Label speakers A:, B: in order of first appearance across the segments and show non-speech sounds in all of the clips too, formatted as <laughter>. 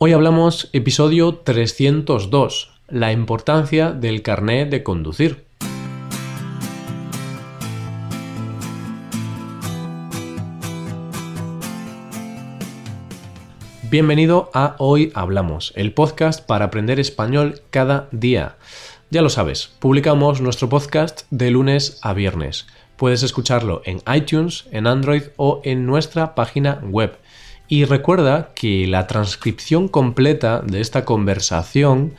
A: Hoy hablamos episodio 302, la importancia del carnet de conducir. Bienvenido a Hoy Hablamos, el podcast para aprender español cada día. Ya lo sabes, publicamos nuestro podcast de lunes a viernes. Puedes escucharlo en iTunes, en Android o en nuestra página web. Y recuerda que la transcripción completa de esta conversación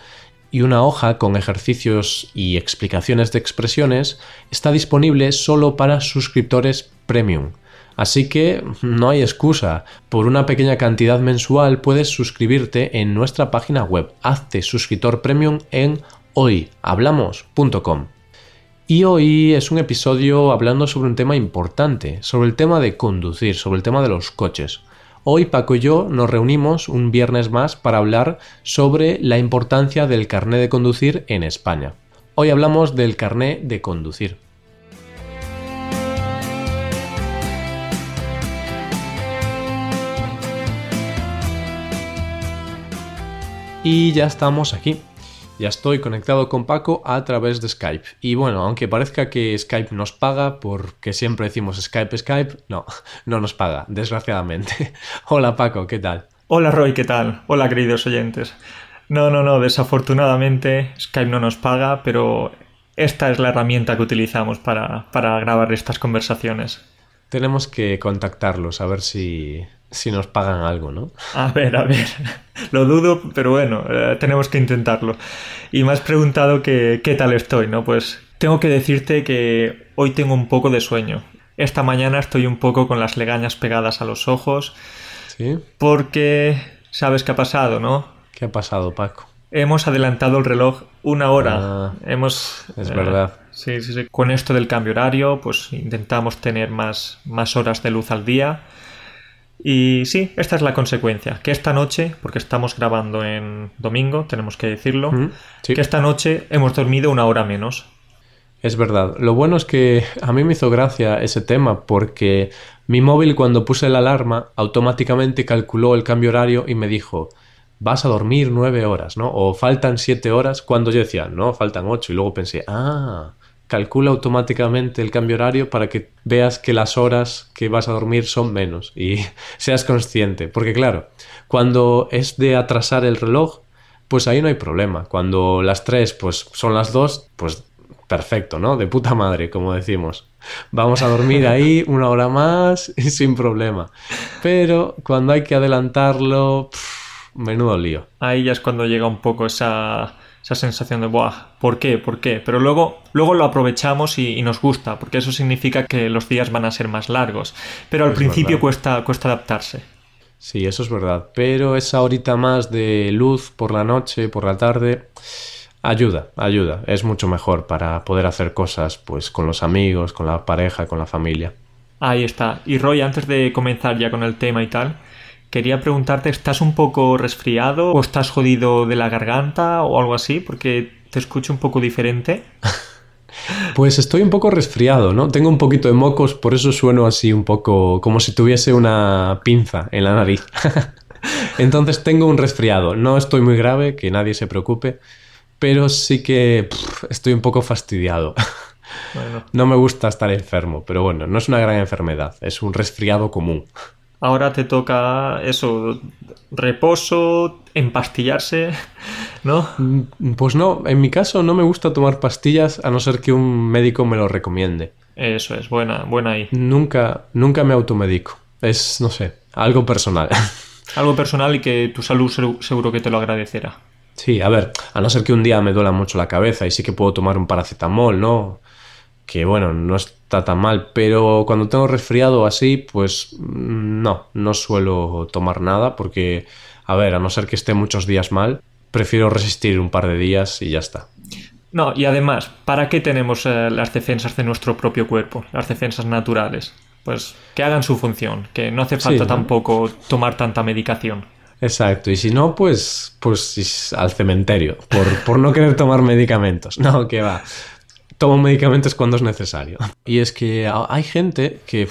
A: y una hoja con ejercicios y explicaciones de expresiones está disponible solo para suscriptores premium. Así que no hay excusa. Por una pequeña cantidad mensual puedes suscribirte en nuestra página web. Hazte suscriptor premium en hoyhablamos.com. Y hoy es un episodio hablando sobre un tema importante, sobre el tema de conducir, sobre el tema de los coches. Hoy Paco y yo nos reunimos un viernes más para hablar sobre la importancia del carné de conducir en España. Hoy hablamos del carné de conducir. Y ya estamos aquí. Ya estoy conectado con Paco a través de Skype. Y bueno, aunque parezca que Skype nos paga, porque siempre decimos Skype, Skype, no, <laughs> no nos paga, desgraciadamente. <laughs> Hola Paco, ¿qué tal?
B: Hola Roy, ¿qué tal? Hola queridos oyentes. No, no, no, desafortunadamente Skype no nos paga, pero esta es la herramienta que utilizamos para, grabar estas conversaciones.
A: Tenemos que contactarlos a ver si, si nos pagan algo, ¿no?
B: A ver, a ver. Lo dudo, pero bueno, eh, tenemos que intentarlo. Y me has preguntado que, qué tal estoy, ¿no? Pues tengo que decirte que hoy tengo un poco de sueño. Esta mañana estoy un poco con las legañas pegadas a los ojos.
A: ¿Sí?
B: Porque sabes qué ha pasado, ¿no?
A: ¿Qué ha pasado, Paco?
B: Hemos adelantado el reloj una hora.
A: Ah,
B: Hemos.
A: es
B: eh,
A: verdad.
B: Sí, sí, sí. Con esto del cambio horario, pues intentamos tener más, más horas de luz al día. Y sí, esta es la consecuencia. Que esta noche, porque estamos grabando en domingo, tenemos que decirlo,
A: Mm, sí.
B: que esta noche hemos dormido una hora menos.
A: Es verdad. Lo bueno es que a mí me hizo gracia ese tema porque mi móvil cuando puse la alarma automáticamente calculó el cambio horario y me dijo vas a dormir nueve horas, ¿no? O faltan siete horas cuando yo decía no, faltan ocho y luego pensé ah, calcula automáticamente el cambio horario para que veas que las horas que vas a dormir son menos y <laughs> seas consciente. Porque claro, cuando es de atrasar el reloj, pues ahí no hay problema. Cuando las tres pues son las dos, pues perfecto, ¿no? De puta madre, como decimos. Vamos a dormir ahí <laughs> una hora más <laughs> y sin problema. Pero cuando hay que adelantarlo, pff, menudo lío.
B: Ahí ya es cuando llega un poco esa, esa sensación de, Buah, ¿por qué? ¿Por qué? Pero luego, luego lo aprovechamos y, y nos gusta, porque eso significa que los días van a ser más largos. Pero al
A: Es
B: principio
A: verdad.
B: cuesta, cuesta adaptarse.
A: Sí, eso es verdad. Pero esa horita más de luz por la noche, por la tarde, ayuda, ayuda. Es mucho mejor para poder hacer cosas pues con los amigos, con la pareja, con la familia.
B: Ahí está. Y Roy, antes de comenzar ya con el tema y tal, quería preguntarte, ¿estás un poco resfriado o estás jodido de la garganta o algo así? Porque te escucho un poco diferente. <laughs>
A: Pues estoy un poco resfriado, ¿no? Tengo un poquito de mocos, por eso sueno así un poco como si tuviese una pinza en la nariz. <laughs> Entonces tengo un resfriado. No estoy muy grave, que nadie se preocupe, pero sí que pff, estoy un poco fastidiado.
B: Bueno,
A: No me gusta estar enfermo, pero bueno, no es una gran enfermedad, es un resfriado común.
B: Ahora te toca eso, reposo, empastillarse, <laughs> ¿no?
A: Mm, Pues no, en mi caso no me gusta tomar pastillas a no ser que un médico me lo recomiende.
B: Eso es, buena, buena ahí.
A: Nunca, nunca me automedico. Es, no sé, algo personal. <laughs>
B: Algo personal y que tu salud segu- seguro que te lo agradecerá.
A: Sí, a ver, a no ser que un día me duela mucho la cabeza y sí que puedo tomar un paracetamol, ¿no? Que bueno, no está tan mal, pero cuando tengo resfriado así, pues mm, no, no suelo tomar nada porque, a ver, a no ser que esté muchos días mal, prefiero resistir un par de días y ya está.
B: No, y además, ¿para qué tenemos eh, las defensas de nuestro propio cuerpo? Las defensas naturales. Pues que hagan su función, que no hace falta tampoco tomar tanta medicación.
A: Exacto, y si no, pues, pues al cementerio, por, por no querer tomar medicamentos. <laughs> No, que va. Tomo medicamentos cuando es necesario. Y es que ha- hay gente que,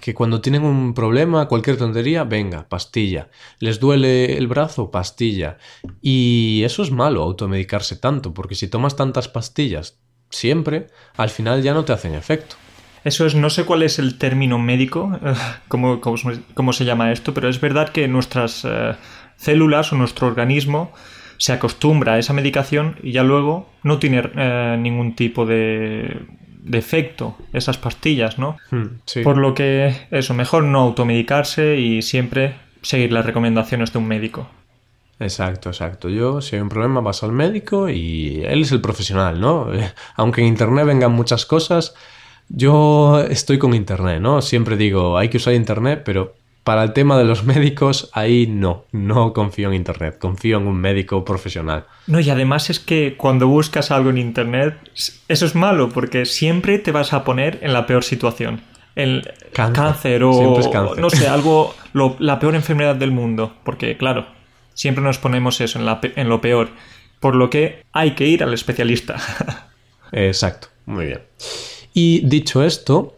A: que cuando tienen un problema, cualquier tontería, venga, pastilla. Les duele el brazo, pastilla. Y eso es malo, automedicarse tanto, porque si tomas tantas pastillas siempre, al final ya no te hacen efecto.
B: Eso es, no sé cuál es el término médico, <laughs> cómo, cómo, se llama esto, pero es verdad que nuestras eh, células o nuestro organismo se acostumbra a esa medicación y ya luego no tiene eh, ningún tipo de, de, efecto esas pastillas, ¿no? Hmm, Por lo que eso, mejor no automedicarse y siempre seguir las recomendaciones de un médico.
A: Exacto, exacto. Yo, si hay un problema, vas al médico y él es el profesional, ¿no? <laughs> Aunque en Internet vengan muchas cosas, yo estoy con Internet, ¿no? Siempre digo, hay que usar Internet, pero para el tema de los médicos, ahí no, no confío en Internet, confío en un médico profesional.
B: No, y además es que cuando buscas algo en Internet, eso es malo, porque siempre te vas a poner en la peor situación. El cáncer, o, no sé, algo, <laughs> la peor enfermedad del mundo, porque claro, siempre nos ponemos eso en, la, en lo peor, por lo que hay que ir al especialista. <laughs>
A: Exacto, muy bien. Y dicho esto,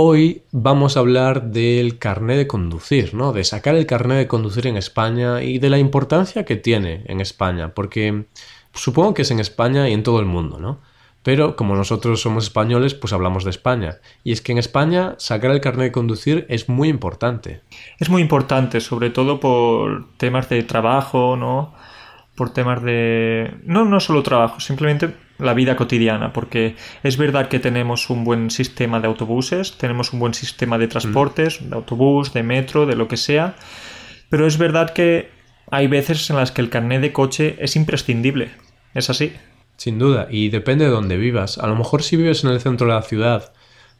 A: hoy vamos a hablar del carné de conducir, ¿no? De sacar el carné de conducir en España y de la importancia que tiene en España, porque supongo que es en España y en todo el mundo, ¿no? Pero como nosotros somos españoles, pues hablamos de España. Y es que en España sacar el carnet de conducir es muy importante.
B: Es muy importante, sobre todo por temas de trabajo, ¿no? Por temas de... No, no solo trabajo, simplemente la vida cotidiana, porque es verdad que tenemos un buen sistema de autobuses, tenemos un buen sistema de transportes, de autobús, de metro, de lo que sea, pero es verdad que hay veces en las que el carnet de coche es imprescindible. ¿Es así?
A: Sin duda, y depende de dónde vivas. A lo mejor si vives en el centro de la ciudad,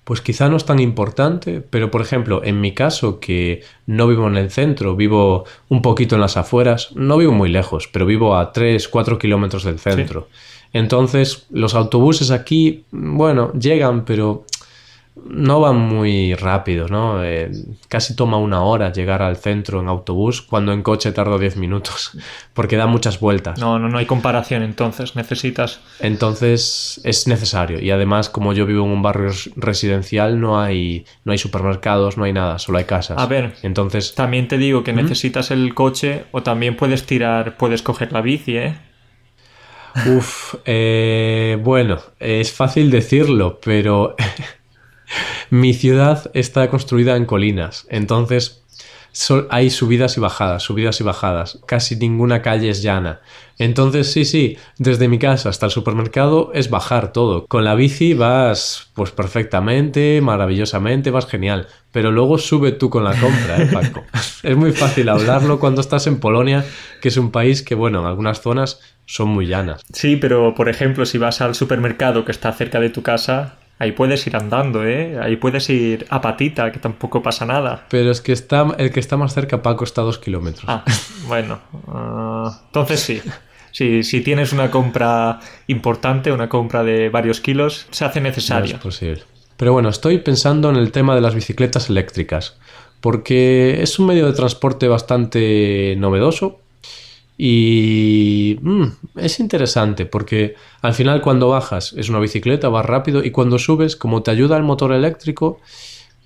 A: pues quizá no es tan importante, pero por ejemplo, en mi caso, que no vivo en el centro, vivo un poquito en las afueras, no vivo muy lejos, pero vivo a 3, 4 kilómetros del centro. Entonces, los autobuses aquí, bueno, llegan, pero no van muy rápido, ¿no? Eh, casi toma una hora llegar al centro en autobús, cuando en coche tardo 10 minutos, <laughs> porque da muchas vueltas.
B: No, no, no hay comparación, entonces necesitas...
A: Entonces es necesario, y además como yo vivo en un barrio residencial, no hay, no hay supermercados, no hay nada, solo hay casas.
B: A ver,
A: entonces...
B: También te digo que necesitas el coche o también puedes tirar, puedes coger la bici, ¿eh?
A: Uf, eh, bueno, es fácil decirlo, pero <laughs> mi ciudad está construida en colinas, entonces hay subidas y bajadas, subidas y bajadas, casi ninguna calle es llana. Entonces sí, sí, desde mi casa hasta el supermercado es bajar todo. Con la bici vas pues perfectamente, maravillosamente, vas genial, pero luego sube tú con la compra, ¿eh, Paco? <laughs> es muy fácil hablarlo cuando estás en Polonia, que es un país que, bueno, en algunas zonas son muy llanas.
B: Sí, pero por ejemplo, si vas al supermercado que está cerca de tu casa, ahí puedes ir andando, ¿eh? Ahí puedes ir a patita, que tampoco pasa nada.
A: Pero es que está, el que está más cerca, Paco, está a dos kilómetros.
B: Ah, <laughs> bueno. Ah, entonces sí. Si, si, tienes una compra importante, una compra de varios kilos, se hace necesario.
A: es posible. Pero bueno, estoy pensando en el tema de las bicicletas eléctricas, porque es un medio de transporte bastante novedoso y mm, es interesante porque al final cuando bajas es una bicicleta, vas rápido y cuando subes, como te ayuda el motor eléctrico,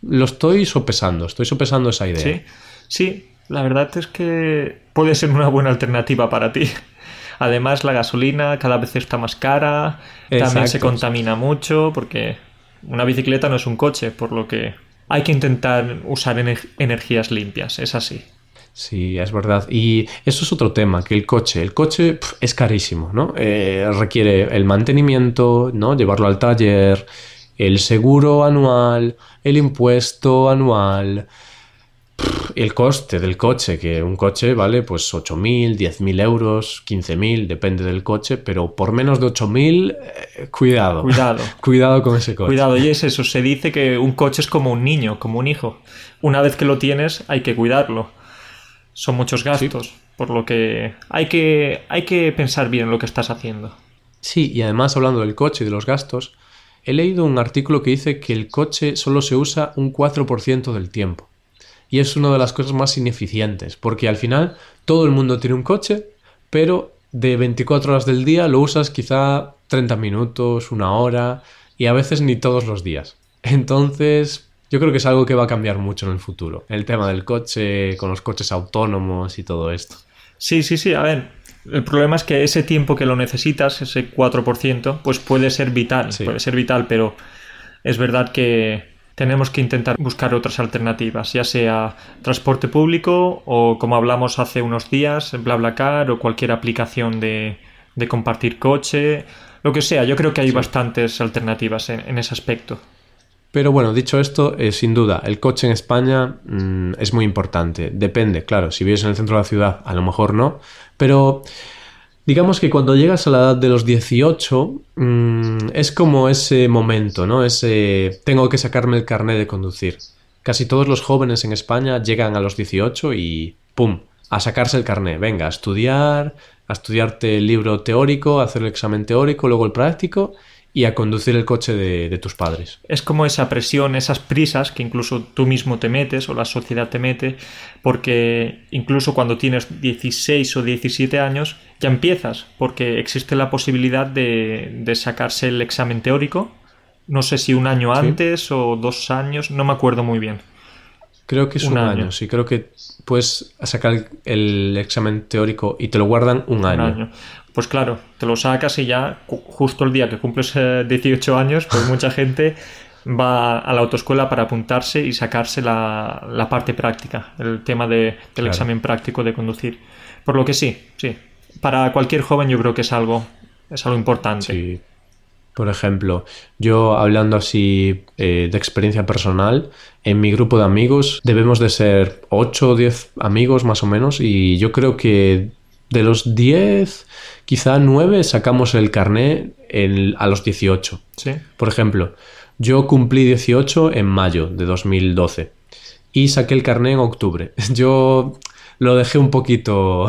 A: lo estoy sopesando, estoy sopesando esa idea.
B: Sí, sí, la verdad es que puede ser una buena alternativa para ti. <laughs> Además, la gasolina cada vez está más cara, también se contamina mucho porque una bicicleta no es un coche, por lo que hay que intentar usar energías limpias, es así.
A: Sí, es verdad. Y eso es otro tema, que el coche, el coche es carísimo, ¿no? Eh, requiere el mantenimiento, ¿no? Llevarlo al taller, el seguro anual, el impuesto anual, el coste del coche, que un coche vale pues 8.000, 10.000 euros, 15.000, depende del coche, pero por menos de 8.000, eh, cuidado.
B: Cuidado. <laughs>
A: cuidado con ese coche.
B: Cuidado, y es eso, se dice que un coche es como un niño, como un hijo. Una vez que lo tienes, hay que cuidarlo son muchos gastos, por lo que hay, que hay que pensar bien lo que estás haciendo.
A: Sí, y además hablando del coche y de los gastos, he leído un artículo que dice que el coche solo se usa un 4% del tiempo. Y es una de las cosas más ineficientes, porque al final todo el mundo tiene un coche, pero de 24 horas del día lo usas quizá 30 minutos, una hora, y a veces ni todos los días. Entonces, Yo creo que es algo que va a cambiar mucho en el futuro. El tema del coche, con los coches autónomos y todo esto.
B: Sí, sí, sí. A ver, el problema es que ese tiempo que lo necesitas, ese 4%, pues puede ser vital. Puede ser vital, pero es verdad que tenemos que intentar buscar otras alternativas, ya sea transporte público o como hablamos hace unos días, BlaBlaCar o cualquier aplicación de, de compartir coche, lo que sea. Yo creo que hay bastantes alternativas en, ese aspecto.
A: Pero bueno, dicho esto, eh, sin duda, el coche en España mm, es muy importante. Depende, claro, si vives en el centro de la ciudad, a lo mejor no, pero digamos que cuando llegas a la edad de los 18 mm, es como ese momento, ¿no? Ese tengo que sacarme el carnet de conducir. Casi todos los jóvenes en España llegan a los 18 y ¡pum! a sacarse el carnet. Venga, a estudiar, a estudiarte el libro teórico, a hacer el examen teórico, luego el práctico y a conducir el coche de, tus padres.
B: Es como esa presión, esas prisas que incluso tú mismo te metes o la sociedad te mete, porque incluso cuando tienes 16 o 17 años ya empiezas, porque existe la posibilidad de, sacarse el examen teórico, no sé si un año antes o dos años, no me acuerdo muy bien.
A: Creo que es un, año. sí, creo que puedes sacar el examen teórico y te lo guardan un, año.
B: Pues claro, te lo sacas y ya justo el día que cumples 18 eh, años, pues mucha <laughs> gente va a la autoescuela para apuntarse y sacarse la, parte práctica, el tema del examen práctico de conducir. Por lo que sí, sí. Para cualquier joven yo creo que es algo, es algo importante.
A: Sí. Por ejemplo, yo hablando así eh, de experiencia personal, en mi grupo de amigos debemos de ser 8 o 10 amigos más o menos y yo creo que de los 10, quizá 9 sacamos el carné a los 18.
B: ¿Sí?
A: Por ejemplo, yo cumplí 18 en mayo de 2012 y saqué el carné en octubre. <laughs> Yo lo dejé un poquito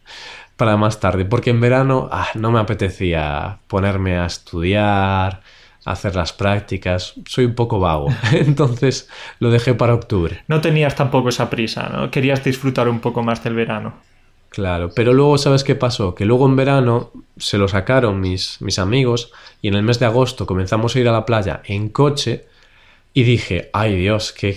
A: <laughs> para más tarde, porque en verano ah, no me apetecía ponerme a estudiar, hacer las prácticas, soy un poco vago, <laughs> entonces lo dejé para octubre.
B: No tenías tampoco esa prisa, ¿no? Querías disfrutar un poco más del verano.
A: Claro, pero luego sabes qué pasó, que luego en verano se lo sacaron mis, mis amigos y en el mes de agosto comenzamos a ir a la playa en coche y dije, ay Dios, qué,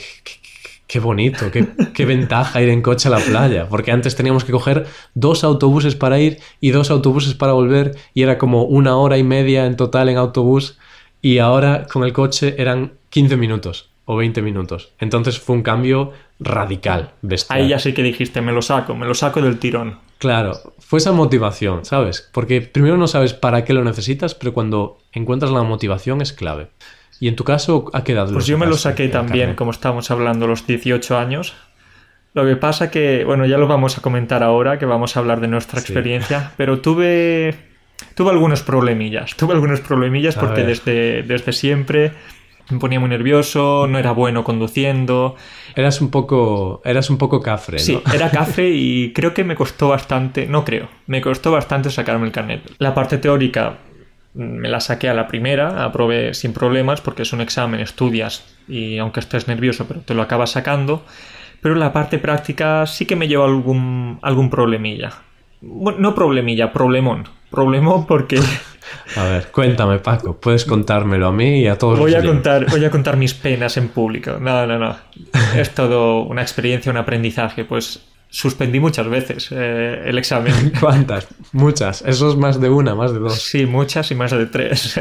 A: Qué bonito, qué, ventaja ir en coche a la playa, porque antes teníamos que coger dos autobuses para ir y dos autobuses para volver y era como una hora y media en total en autobús y ahora con el coche eran 15 minutos o 20 minutos. Entonces fue un cambio radical,
B: Ahí ya sí que dijiste, me lo saco, me lo saco del tirón.
A: Claro, fue esa motivación, ¿sabes? Porque primero no sabes para qué lo necesitas, pero cuando encuentras la motivación es clave. ¿Y en tu caso ha quedado?
B: Pues yo me lo saqué también, como estamos hablando, los 18 años. Lo que pasa que, bueno, ya lo vamos a comentar ahora, que vamos a hablar de nuestra experiencia, <laughs> pero tuve, tuve algunos problemillas. Tuve algunos problemillas porque desde, desde siempre me ponía muy nervioso, no era bueno conduciendo.
A: Eras un poco, eras un poco cafre, ¿no?
B: Sí, era <laughs> cafre y creo que me costó bastante, no creo, me costó bastante sacarme el carnet. La parte teórica me la saqué a la primera, aprobé sin problemas porque es un examen, estudias y aunque estés nervioso, pero te lo acabas sacando. Pero la parte práctica sí que me llevó algún, algún problemilla. no problemilla, problemón. Problemón porque... <laughs>
A: A ver, cuéntame Paco, puedes contármelo a mí y a todos
B: voy a contar Voy a contar mis penas en público. No, no, no. Es todo una experiencia, un aprendizaje. Pues suspendí muchas veces eh, el examen. <laughs>
A: ¿Cuántas? Muchas. Eso es más de una, más de dos.
B: Sí, muchas y más de tres.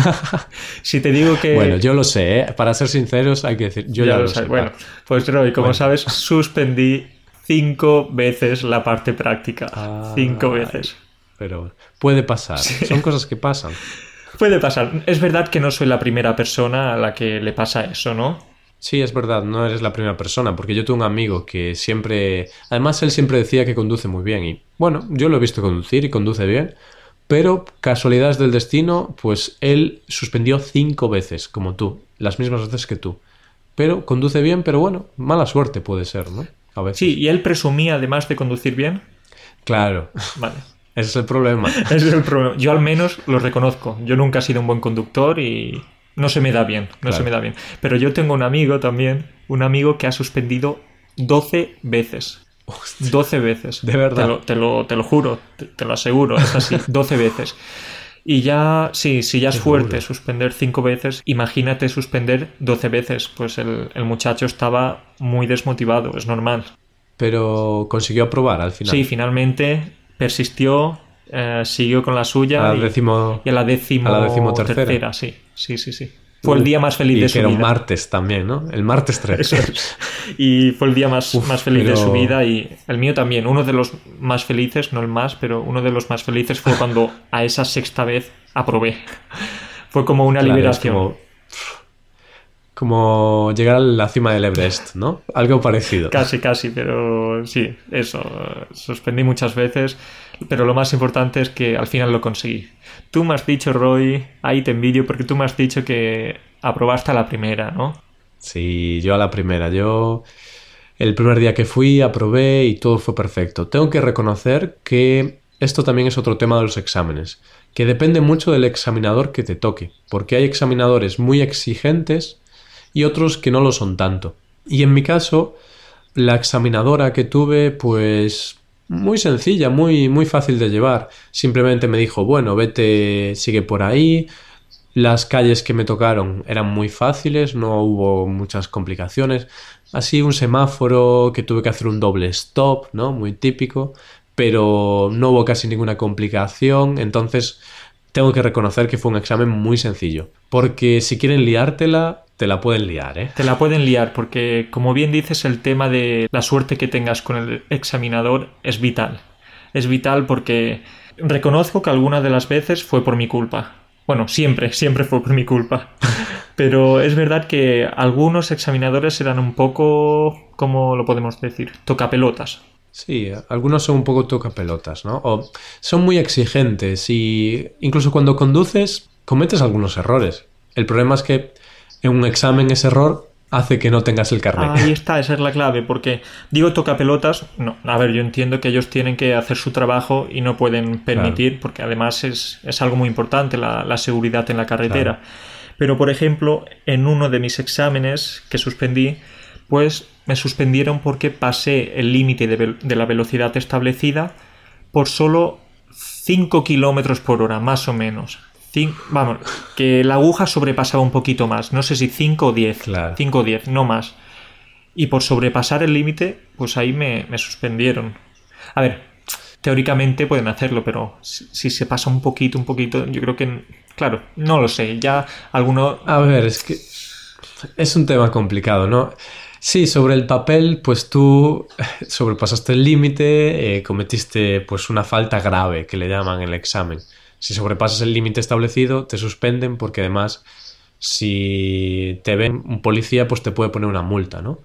B: <laughs> si te digo que...
A: Bueno, yo lo sé, ¿eh? para ser sinceros hay que decir, yo ya, lo, sé.
B: Bueno, pues Roy, como sabes, suspendí cinco veces la parte práctica. cinco veces.
A: Pero puede pasar, son cosas que pasan.
B: Puede pasar. Es verdad que no soy la primera persona a la que le pasa eso, ¿no?
A: Sí, es verdad, no eres la primera persona, porque yo tengo un amigo que siempre... Además, él siempre decía que conduce muy bien y, bueno, yo lo he visto conducir y conduce bien, pero casualidades del destino, pues él suspendió cinco veces, como tú, las mismas veces que tú. Pero conduce bien, pero bueno, mala suerte puede ser, ¿no?
B: A veces. Sí, y él presumía además de conducir bien.
A: Claro.
B: Vale.
A: Ese es el problema. <laughs>
B: Ese es el problema. Yo al menos lo reconozco. Yo nunca he sido un buen conductor y no se me da bien, no se me da bien. Pero yo tengo un amigo también, un amigo que ha suspendido 12 veces. 12 veces.
A: De verdad.
B: Te lo, te lo, juro, te, lo aseguro, es así, <laughs> 12 veces. Y ya, sí, si ya es fuerte suspender cinco veces, imagínate suspender doce veces. Pues el, el, muchacho estaba muy desmotivado, es normal.
A: Pero consiguió aprobar al final.
B: Sí, finalmente persistió, eh, siguió con la suya.
A: A la décimo,
B: y a la décimo,
A: a la décimo tercera.
B: sí, sí, sí, sí. Fue el día más feliz de su
A: vida.
B: Era
A: un martes también, ¿no? El martes 3.
B: Y fue el día más, más feliz de su vida y el mío también. Uno de los más felices, no el más, pero uno de los más felices fue cuando a esa sexta vez aprobé. Fue como una liberación.
A: Como, como, llegar a la cima del Everest, ¿no? Algo parecido.
B: Casi, casi, pero sí, eso. Suspendí muchas veces, pero lo más importante es que al final lo conseguí. Tú me has dicho, Roy, ahí te envidio porque tú me has dicho que aprobaste a la primera, ¿no?
A: Sí, yo a la primera. Yo el primer día que fui aprobé y todo fue perfecto. Tengo que reconocer que esto también es otro tema de los exámenes, que depende mucho del examinador que te toque, porque hay examinadores muy exigentes y otros que no lo son tanto. Y en mi caso, la examinadora que tuve, pues muy sencilla, muy, muy fácil de llevar. Simplemente me dijo, bueno, vete, sigue por ahí. Las calles que me tocaron eran muy fáciles, no hubo muchas complicaciones. Así un semáforo que tuve que hacer un doble stop, ¿no? Muy típico, pero no hubo casi ninguna complicación, entonces tengo que reconocer que fue un examen muy sencillo. Porque si quieren liártela, te la pueden liar, ¿eh?
B: Te la pueden liar porque, como bien dices, el tema de la suerte que tengas con el examinador es vital. Es vital porque reconozco que algunas de las veces fue por mi culpa. Bueno, siempre, siempre fue por mi culpa. <laughs> Pero es verdad que algunos examinadores eran un poco, ¿cómo lo podemos decir? Tocapelotas.
A: Sí, algunos son un poco tocapelotas, ¿no? O son muy exigentes y incluso cuando conduces cometes algunos errores. El problema es que en un examen ese error hace que no tengas el carnet.
B: Ahí está, esa es la clave, porque digo toca pelotas, no, a ver, yo entiendo que ellos tienen que hacer su trabajo y no pueden permitir, porque además es, algo muy importante la, seguridad en la carretera. Pero, por ejemplo, en uno de mis exámenes que suspendí, pues me suspendieron porque pasé el límite de, de, la velocidad establecida por solo 5 kilómetros por hora, más o menos vamos, que la aguja sobrepasaba un poquito más. No sé si 5 o 10. 5 o 10, no más. Y por sobrepasar el límite, pues ahí me, suspendieron. A ver, teóricamente pueden hacerlo, pero si, se pasa un poquito, un poquito, yo creo que, claro, no lo sé, ya alguno...
A: A ver, es que es un tema complicado, ¿no? Sí, sobre el papel, pues tú <laughs> sobrepasaste el límite, eh, cometiste pues una falta grave que le llaman el examen. Si sobrepasas el límite establecido, te suspenden porque además si te ven un policía, pues te puede poner una multa, ¿no?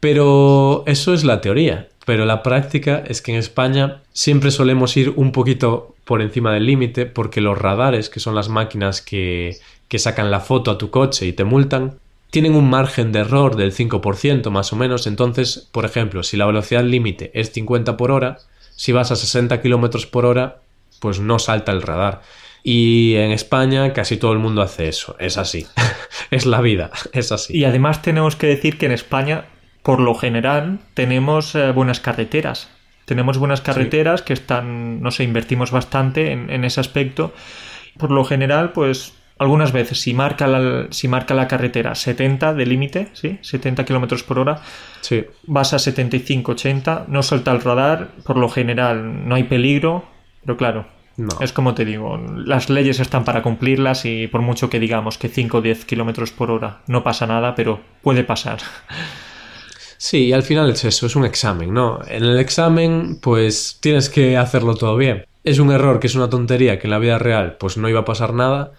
A: Pero eso es la teoría. Pero la práctica es que en España siempre solemos ir un poquito por encima del límite porque los radares, que son las máquinas que, que sacan la foto a tu coche y te multan, tienen un margen de error del 5% más o menos. Entonces, por ejemplo, si la velocidad límite es 50 por hora, si vas a 60 km por hora, pues no salta el radar. Y en España casi todo el mundo hace eso, es así, <laughs> es la vida, <laughs> es así.
B: Y además tenemos que decir que en España, por lo general, tenemos eh, buenas carreteras. Tenemos buenas carreteras que están, no sé, invertimos bastante en, ese aspecto. Por lo general, pues algunas veces si marca la, si marca la carretera 70 de límite, ¿sí? 70 kilómetros por hora,
A: sí.
B: vas a 75, 80, no salta el radar, por lo general no hay peligro, pero claro, es como te digo, las leyes están para cumplirlas y por mucho que digamos que 5 o 10 kilómetros por hora no pasa nada, pero puede pasar.
A: Sí, al final es eso, es un examen, ¿no? En el examen, pues tienes que hacerlo todo bien. Es un error que es una tontería que en la vida real pues no iba a pasar nada,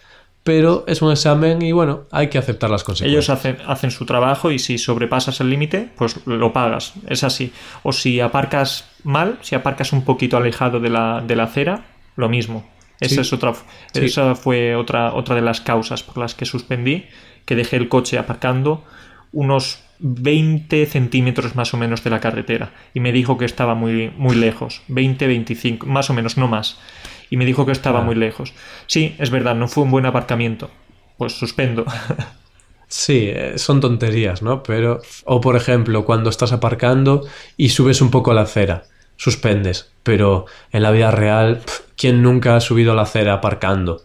A: pero es un examen y bueno, hay que aceptar las consecuencias.
B: Ellos hacen, hacen su trabajo y si sobrepasas el límite, pues lo pagas, es así. O si aparcas mal, si aparcas un poquito alejado de la, de la acera, lo mismo. Esa, es otra, esa fue otra, otra de las causas por las que suspendí, que dejé el coche aparcando unos 20 centímetros más o menos de la carretera y me dijo que estaba muy, muy lejos, 20, 25, más o menos, no más y me dijo que estaba muy lejos. Sí, es verdad, no fue un buen aparcamiento. Pues suspendo. <laughs>
A: Sí, eh, son tonterías, ¿no? Pero, o por ejemplo, cuando estás aparcando y subes un poco la acera, suspendes, pero en la vida real ¿Quién nunca ha subido a la acera aparcando?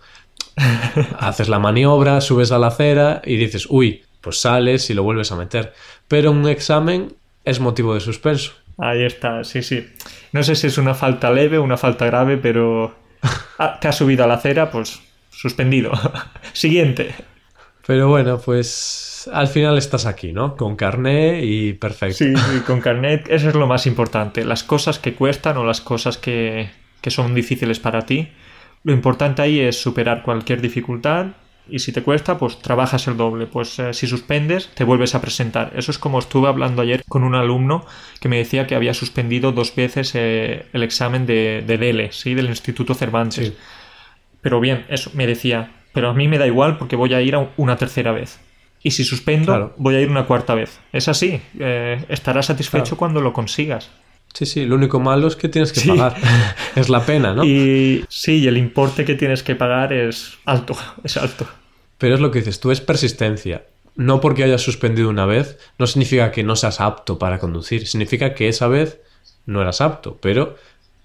A: <laughs> Haces la maniobra, subes a la acera y dices, uy, pues sales y lo vuelves a meter. Pero un examen es motivo de suspenso.
B: Ahí está, sí, sí. No sé si es una falta leve o una falta grave, pero te has subido a la acera, pues suspendido. <laughs> Siguiente.
A: Pero bueno, pues al final estás aquí, ¿no? Con carnet y perfecto.
B: Sí, sí, con carnet, eso es lo más importante. Las cosas que cuestan o las cosas que, que son difíciles para ti, lo importante ahí es superar cualquier dificultad y si te cuesta, pues trabajas el doble. Pues eh, si suspendes, te vuelves a presentar. Eso es como estuve hablando ayer con un alumno que me decía que había suspendido dos veces eh, el examen de, de DELE, ¿sí? del Instituto Cervantes. Pero bien, eso me decía, pero a mí me da igual porque voy a ir a una tercera vez. Y si suspendo, voy a ir una cuarta vez. Es así. Eh, estarás satisfecho cuando lo consigas.
A: Sí, sí, lo único malo es que tienes que pagar. es la pena, ¿no? <laughs>
B: Y sí, y el importe que tienes que pagar es alto, es alto.
A: Pero es lo que dices, tú es persistencia. No porque hayas suspendido una vez, no significa que no seas apto para conducir, significa que esa vez no eras apto, pero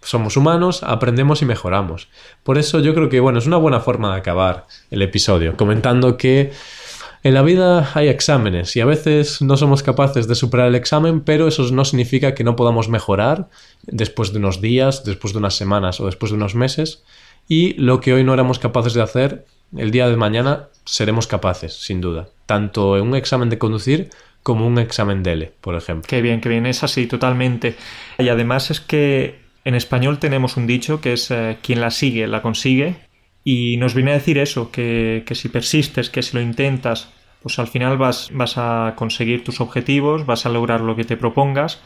A: somos humanos, aprendemos y mejoramos. Por eso yo creo que, bueno, es una buena forma de acabar el episodio, comentando que en la vida hay exámenes y a veces no somos capaces de superar el examen, pero eso no significa que no podamos mejorar después de unos días, después de unas semanas o después de unos meses. Y lo que hoy no éramos capaces de hacer, el día de mañana seremos capaces, sin duda. Tanto en un examen de conducir como un examen de L, por ejemplo.
B: Qué bien, qué bien, es así, totalmente. Y además es que en español tenemos un dicho que es eh, quien la sigue, la consigue. Y nos viene a decir eso, que, que, si persistes, que si lo intentas, pues al final vas, vas a conseguir tus objetivos, vas a lograr lo que te propongas.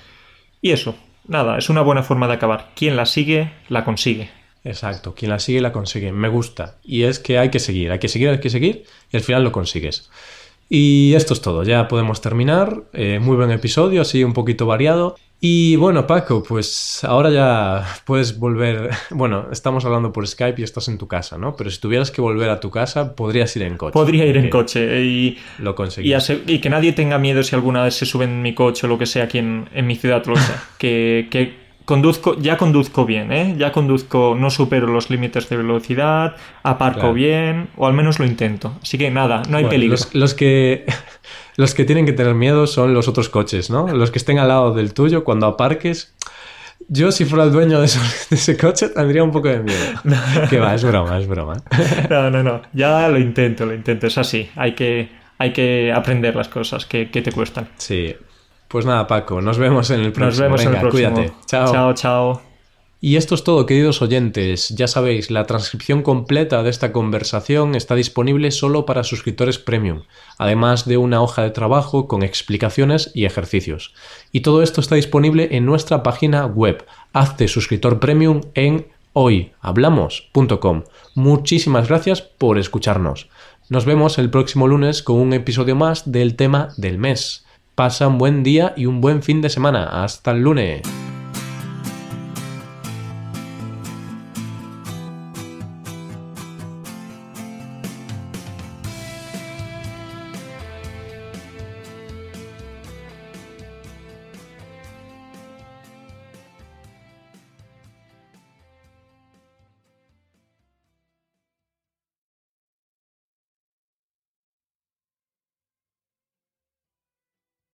B: Y eso, nada, es una buena forma de acabar. Quien la sigue, la consigue.
A: Exacto, quien la sigue, la consigue. Me gusta. Y es que hay que seguir, hay que seguir, hay que seguir y al final lo consigues. Y esto es todo, ya podemos terminar. Eh, muy buen episodio, así un poquito variado. Y bueno, Paco, pues ahora ya puedes volver. <laughs> Bueno, estamos hablando por Skype y estás en tu casa, ¿no? Pero si tuvieras que volver a tu casa, podrías ir en coche.
B: Podría ir en coche y.
A: Lo conseguí.
B: Y, que nadie tenga miedo si alguna vez se sube en mi coche o lo que sea aquí en, mi ciudad, lo que, <laughs> que conduzco, ya conduzco bien, ¿eh? Ya conduzco, no supero los límites de velocidad, aparco bien, o al menos lo intento. Así que nada, no hay peligro.
A: los, que <laughs> los que tienen que tener miedo son los otros coches, ¿no? Los que estén al lado del tuyo, cuando aparques. Yo, si fuera el dueño de, ese <laughs> coche, tendría un poco de miedo. que va, es broma, es broma. <laughs>
B: no, no, no. Ya lo intento, lo intento. Es así. Hay que, hay que aprender las cosas que, que te cuestan.
A: Sí. Pues nada, Paco, nos vemos en el próximo.
B: Nos vemos en el próximo.
A: Cuídate. Chao.
B: Chao, chao.
A: Y esto es todo, queridos oyentes. Ya sabéis, la transcripción completa de esta conversación está disponible solo para suscriptores premium, además de una hoja de trabajo con explicaciones y ejercicios. Y todo esto está disponible en nuestra página web. Hazte suscriptor premium en hoyhablamos.com. Muchísimas gracias por escucharnos. Nos vemos el próximo lunes con un episodio más del tema del mes. Pasa un buen día y un buen fin de semana. Hasta el lunes.